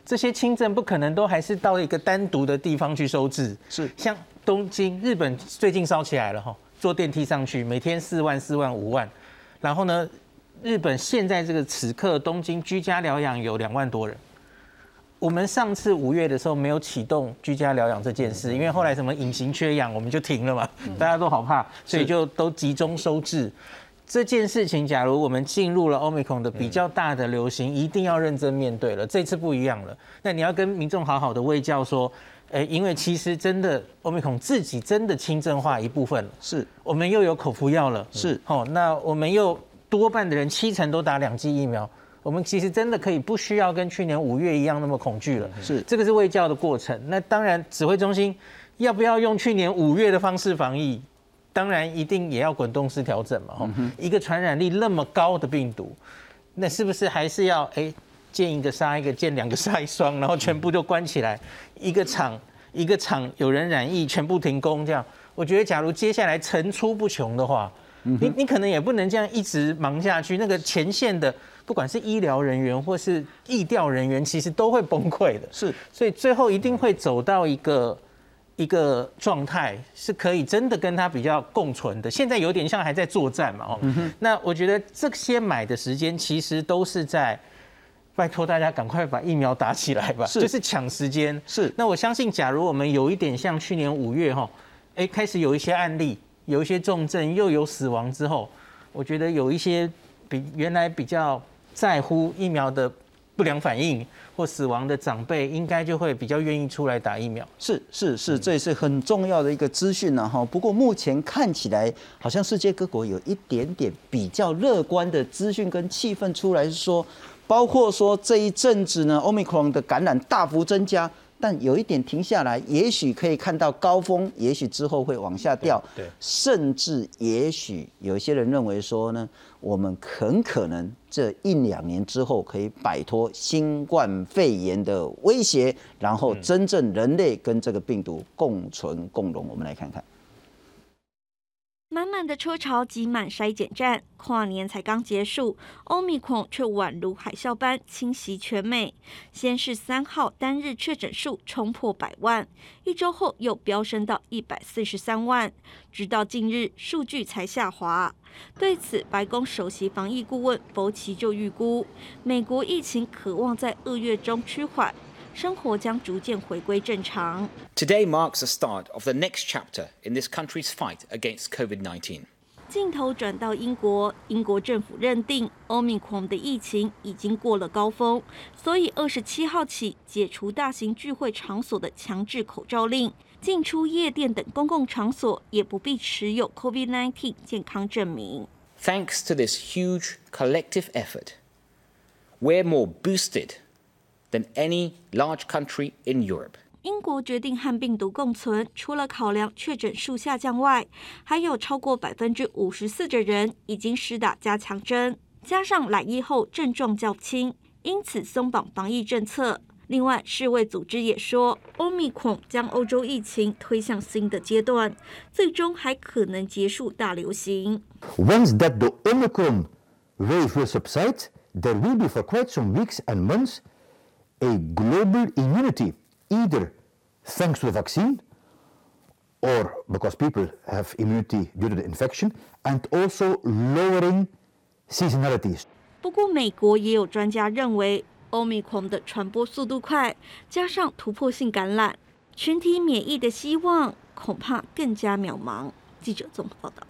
这些轻症不可能都还是到一个单独的地方去收治，是。像东京、日本最近烧起来了哈，坐电梯上去，每天四万、四万、五万，然后呢，日本现在这个此刻东京居家疗养有两万多人，我们上次五月的时候没有启动居家疗养这件事，因为后来什么隐形缺氧我们就停了嘛，大家都好怕，所以就都集中收治。这件事情，假如我们进入了 Omicron 的比较大的流行，一定要认真面对了。这次不一样了，那你要跟民众好好的卫教说，哎，因为其实真的 Omicron 自己真的轻症化一部分了，是我们又有口服药了，是哦，那我们又多半的人七成都打两剂疫苗，我们其实真的可以不需要跟去年五月一样那么恐惧了。是这个是卫教的过程。那当然，指挥中心要不要用去年五月的方式防疫？当然，一定也要滚动式调整嘛。哈，一个传染力那么高的病毒，那是不是还是要哎见一个杀一个，见两个杀一双，然后全部就关起来？一个厂一个厂有人染疫，全部停工这样？我觉得，假如接下来层出不穷的话，你你可能也不能这样一直忙下去。那个前线的，不管是医疗人员或是疫调人员，其实都会崩溃的。是，所以最后一定会走到一个。一个状态是可以真的跟他比较共存的，现在有点像还在作战嘛哦。那我觉得这些买的时间其实都是在拜托大家赶快把疫苗打起来吧，就是抢时间。是。那我相信，假如我们有一点像去年五月哈，哎开始有一些案例，有一些重症又有死亡之后，我觉得有一些比原来比较在乎疫苗的不良反应。或死亡的长辈应该就会比较愿意出来打疫苗。是是是，这也是很重要的一个资讯呢哈。不过目前看起来，好像世界各国有一点点比较乐观的资讯跟气氛出来，是说，包括说这一阵子呢，Omicron 的感染大幅增加。但有一点停下来，也许可以看到高峰，也许之后会往下掉，对，甚至也许有些人认为说呢，我们很可能这一两年之后可以摆脱新冠肺炎的威胁，然后真正人类跟这个病毒共存共荣。我们来看看。满满的车潮挤满筛检站，跨年才刚结束，欧米孔却宛如海啸般侵袭全美。先是三号单日确诊数冲破百万，一周后又飙升到一百四十三万，直到近日数据才下滑。对此，白宫首席防疫顾问博奇就预估，美国疫情渴望在二月中趋缓。生活将逐渐回归正常。Today marks the start of the next chapter in this country's fight against COVID-19. 镜头转到英国，英国政府认定欧米狂的疫情已经过了高峰，所以二十七号起解除大型聚会场所的强制口罩令，进出夜店等公共场所也不必持有 COVID-19 健康证明。Thanks to this huge collective effort, we're more boosted. than any large country in Europe. 英国决定和病毒共存，除了考量确诊数下降外，还有超过百分之五十四的人已经施打加强针，加上来疫后症状较轻，因此松绑防疫政策。另外，世卫组织也说，欧米孔将欧洲疫情推向新的阶段，最终还可能结束大流行。Once that the Omicron wave will subside, there will be for quite some weeks and months. a global immunity, either thanks to the vaccine because people have immunity due to the infection and also lowering seasonalities. 不过，美国也有专家认为，奥密克戎的传播速度快，加上突破性感染，群体免疫的希望恐怕更加渺茫。记者综合报道。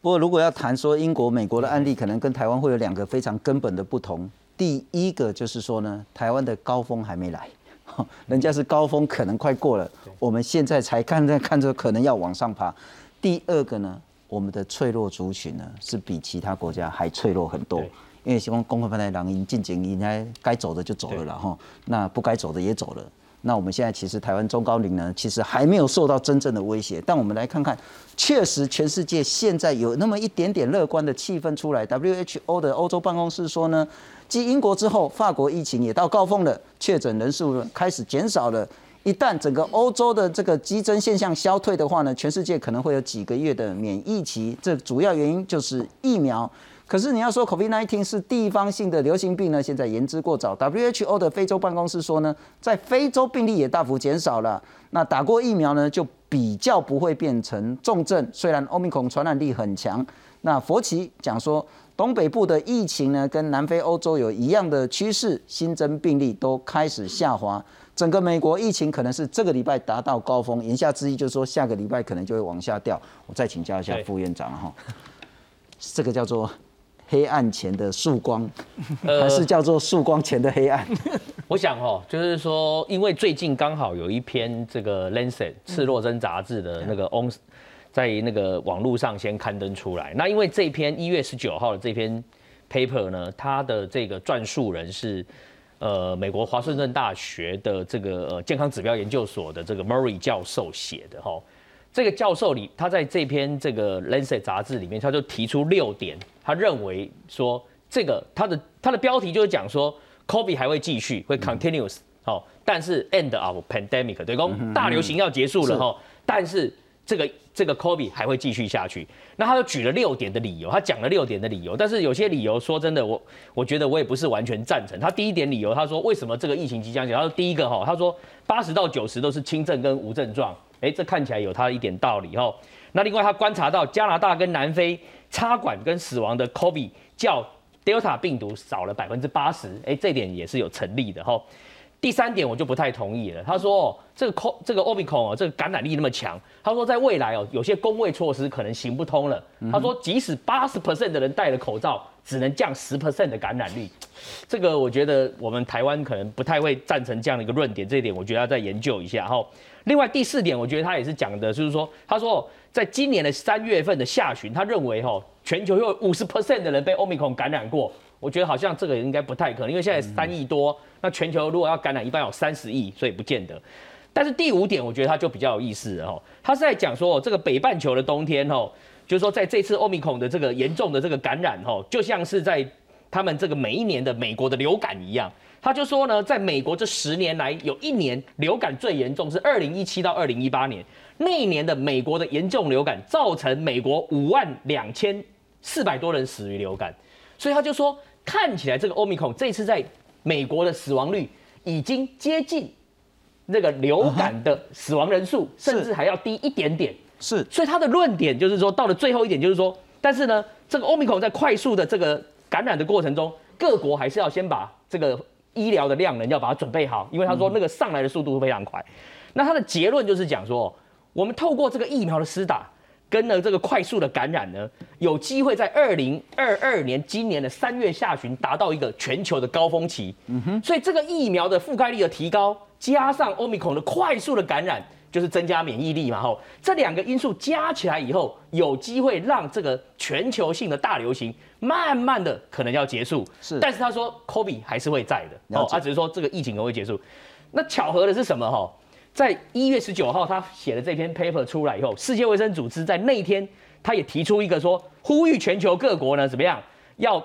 不过，如果要谈说英国、美国的案例，可能跟台湾会有两个非常根本的不同。第一个就是说呢，台湾的高峰还没来。人家是高峰可能快过了，我们现在才看在看着可能要往上爬。第二个呢，我们的脆弱族群呢是比其他国家还脆弱很多，因为希望公会派的狼鹰进警应该该走的就走了了哈，那不该走的也走了。那我们现在其实台湾中高龄呢，其实还没有受到真正的威胁。但我们来看看，确实全世界现在有那么一点点乐观的气氛出来。WHO 的欧洲办公室说呢，继英国之后，法国疫情也到高峰了，确诊人数开始减少了。一旦整个欧洲的这个激增现象消退的话呢，全世界可能会有几个月的免疫期。这主要原因就是疫苗。可是你要说 COVID-19 是地方性的流行病呢？现在言之过早。WHO 的非洲办公室说呢，在非洲病例也大幅减少了。那打过疫苗呢，就比较不会变成重症。虽然 Omicron 传染力很强，那佛奇讲说，东北部的疫情呢，跟南非、欧洲有一样的趋势，新增病例都开始下滑。整个美国疫情可能是这个礼拜达到高峰，言下之意就是说下个礼拜可能就会往下掉。我再请教一下副院长哈，这个叫做黑暗前的曙光，还是叫做曙光前的黑暗？我想哦，就是说，因为最近刚好有一篇这个《Lancet》赤裸针杂志的那个 on，在那个网络上先刊登出来。那因为这篇一月十九号的这篇 paper 呢，它的这个撰述人是呃美国华盛顿大学的这个呃健康指标研究所的这个 Murray 教授写的哈。这个教授里，他在这篇这个《Lancet》杂志里面，他就提出六点，他认为说这个他的他的标题就是讲说。COVID 还会继续，会 continuous，好，但是 end of pandemic，对公大流行要结束了哈，但是这个这个 COVID 还会继续下去。那他就举了六点的理由，他讲了六点的理由，但是有些理由说真的，我我觉得我也不是完全赞成。他第一点理由，他说为什么这个疫情即将结束？他说第一个哈，他说八十到九十都是轻症跟无症状，哎，这看起来有他一点道理哈。那另外他观察到加拿大跟南非插管跟死亡的 COVID 较。Delta 病毒少了百分之八十，哎，这点也是有成立的哈。第三点我就不太同意了。他说这个 c 这个 Omicron 哦，这个感染力那么强，他说在未来哦，有些工位措施可能行不通了。他说即使八十 percent 的人戴了口罩，只能降十 percent 的感染率。这个我觉得我们台湾可能不太会赞成这样的一个论点，这一点我觉得要再研究一下哈。另外第四点，我觉得他也是讲的，就是说他说在今年的三月份的下旬，他认为哈。全球有五十 percent 的人被 Omicron 感染过，我觉得好像这个应该不太可能，因为现在三亿多，那全球如果要感染，一般有三十亿，所以不见得。但是第五点，我觉得它就比较有意思哦，他是在讲说这个北半球的冬天哦，就是说在这次 Omicron 的这个严重的这个感染哦，就像是在他们这个每一年的美国的流感一样。他就说呢，在美国这十年来，有一年流感最严重是二零一七到二零一八年，那一年的美国的严重流感造成美国五万两千。四百多人死于流感，所以他就说，看起来这个欧米孔这次在美国的死亡率已经接近那个流感的死亡人数，甚至还要低一点点。是，所以他的论点就是说，到了最后一点就是说，但是呢，这个欧米孔在快速的这个感染的过程中，各国还是要先把这个医疗的量能要把它准备好，因为他说那个上来的速度非常快。那他的结论就是讲说，我们透过这个疫苗的施打。跟了这个快速的感染呢，有机会在二零二二年今年的三月下旬达到一个全球的高峰期。嗯哼，所以这个疫苗的覆盖率的提高，加上欧米孔的快速的感染，就是增加免疫力嘛。吼，这两个因素加起来以后，有机会让这个全球性的大流行慢慢的可能要结束。是，但是他说，COVID 还是会在的。哦，他只是说这个疫情可能会结束。那巧合的是什么？哈？在一月十九号，他写了这篇 paper 出来以后，世界卫生组织在那天，他也提出一个说，呼吁全球各国呢怎么样，要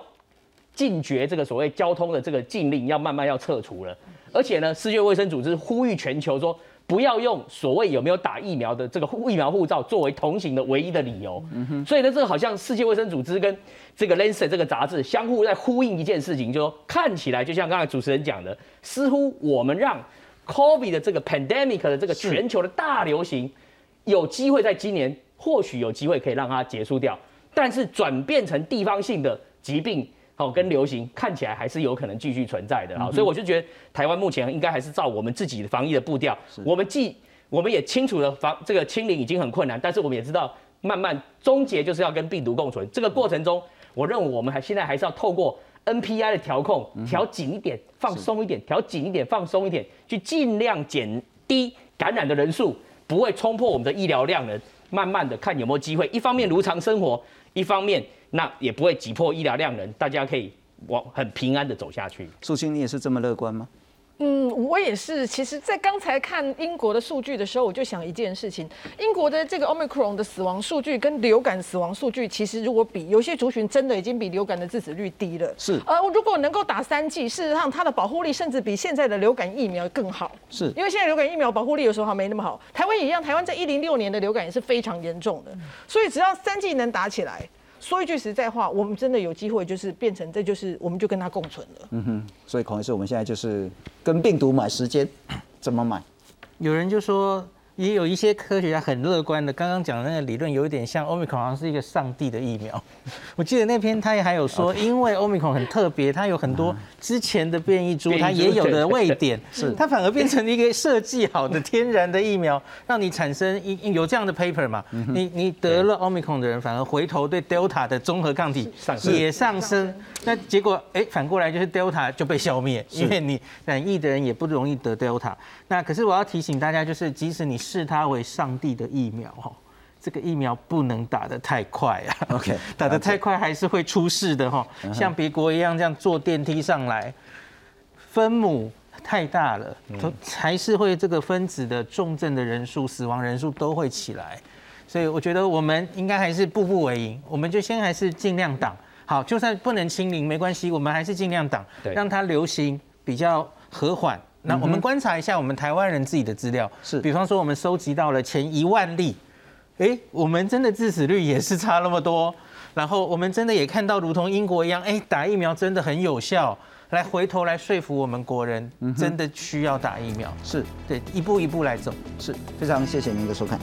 禁绝这个所谓交通的这个禁令，要慢慢要撤除了。而且呢，世界卫生组织呼吁全球说，不要用所谓有没有打疫苗的这个疫苗护照作为同行的唯一的理由。所以呢，这个好像世界卫生组织跟这个 Lancet 这个杂志相互在呼应一件事情，就说看起来就像刚才主持人讲的，似乎我们让 COVID 的这个 pandemic 的这个全球的大流行，有机会在今年或许有机会可以让它结束掉，但是转变成地方性的疾病，好跟流行看起来还是有可能继续存在的啊，所以我就觉得台湾目前应该还是照我们自己的防疫的步调，我们既我们也清楚了防这个清零已经很困难，但是我们也知道慢慢终结就是要跟病毒共存，这个过程中，我认为我们还现在还是要透过。NPI 的调控调紧一点，放松一点，调紧一点，放松一点，去尽量减低感染的人数，不会冲破我们的医疗量能。慢慢的看有没有机会，一方面如常生活，一方面那也不会挤破医疗量能，大家可以往很平安的走下去。素清，你也是这么乐观吗？嗯，我也是。其实，在刚才看英国的数据的时候，我就想一件事情：英国的这个 Omicron 的死亡数据跟流感死亡数据，其实如果比，有些族群真的已经比流感的致死率低了。是。呃如果能够打三剂，事实上它的保护力甚至比现在的流感疫苗更好。是。因为现在流感疫苗保护力有时候还没那么好。台湾也一样，台湾在一零六年的流感也是非常严重的。所以只要三剂能打起来。说一句实在话，我们真的有机会，就是变成，这就是我们就跟它共存了。嗯哼，所以孔医师，我们现在就是跟病毒买时间，怎么买？有人就说，也有一些科学家很乐观的，刚刚讲的那个理论有一点像 Omicron 好像是一个上帝的疫苗。我记得那篇他也还有说，因为 Omicron 很特别，它有很多之前的变异株，它也有的位点，是。它反而变成一个设计好的天然的疫苗，让你产生一有这样的 paper 嘛？你你得了 Omicron 的人，反而回头对 Delta 的综合抗体也上升，那结果哎反过来就是 Delta 就被消灭，因为你染疫的人也不容易得 Delta。那可是我要提醒大家，就是即使你视它为上帝的疫苗哈，这个疫苗不能打得太快啊。OK，打得太快还是会出事的哈。像别国一样这样坐电梯上来，分母太大了，都还是会这个分子的重症的人数、死亡人数都会起来。所以我觉得我们应该还是步步为营，我们就先还是尽量挡。好，就算不能清零没关系，我们还是尽量挡，对让它流行比较和缓。那我们观察一下我们台湾人自己的资料，是比方说我们收集到了前一万例，诶，我们真的致死率也是差那么多。然后我们真的也看到，如同英国一样，诶，打疫苗真的很有效。来回头来说服我们国人，真的需要打疫苗。是对，一步一步来走。是非常谢谢您的收看。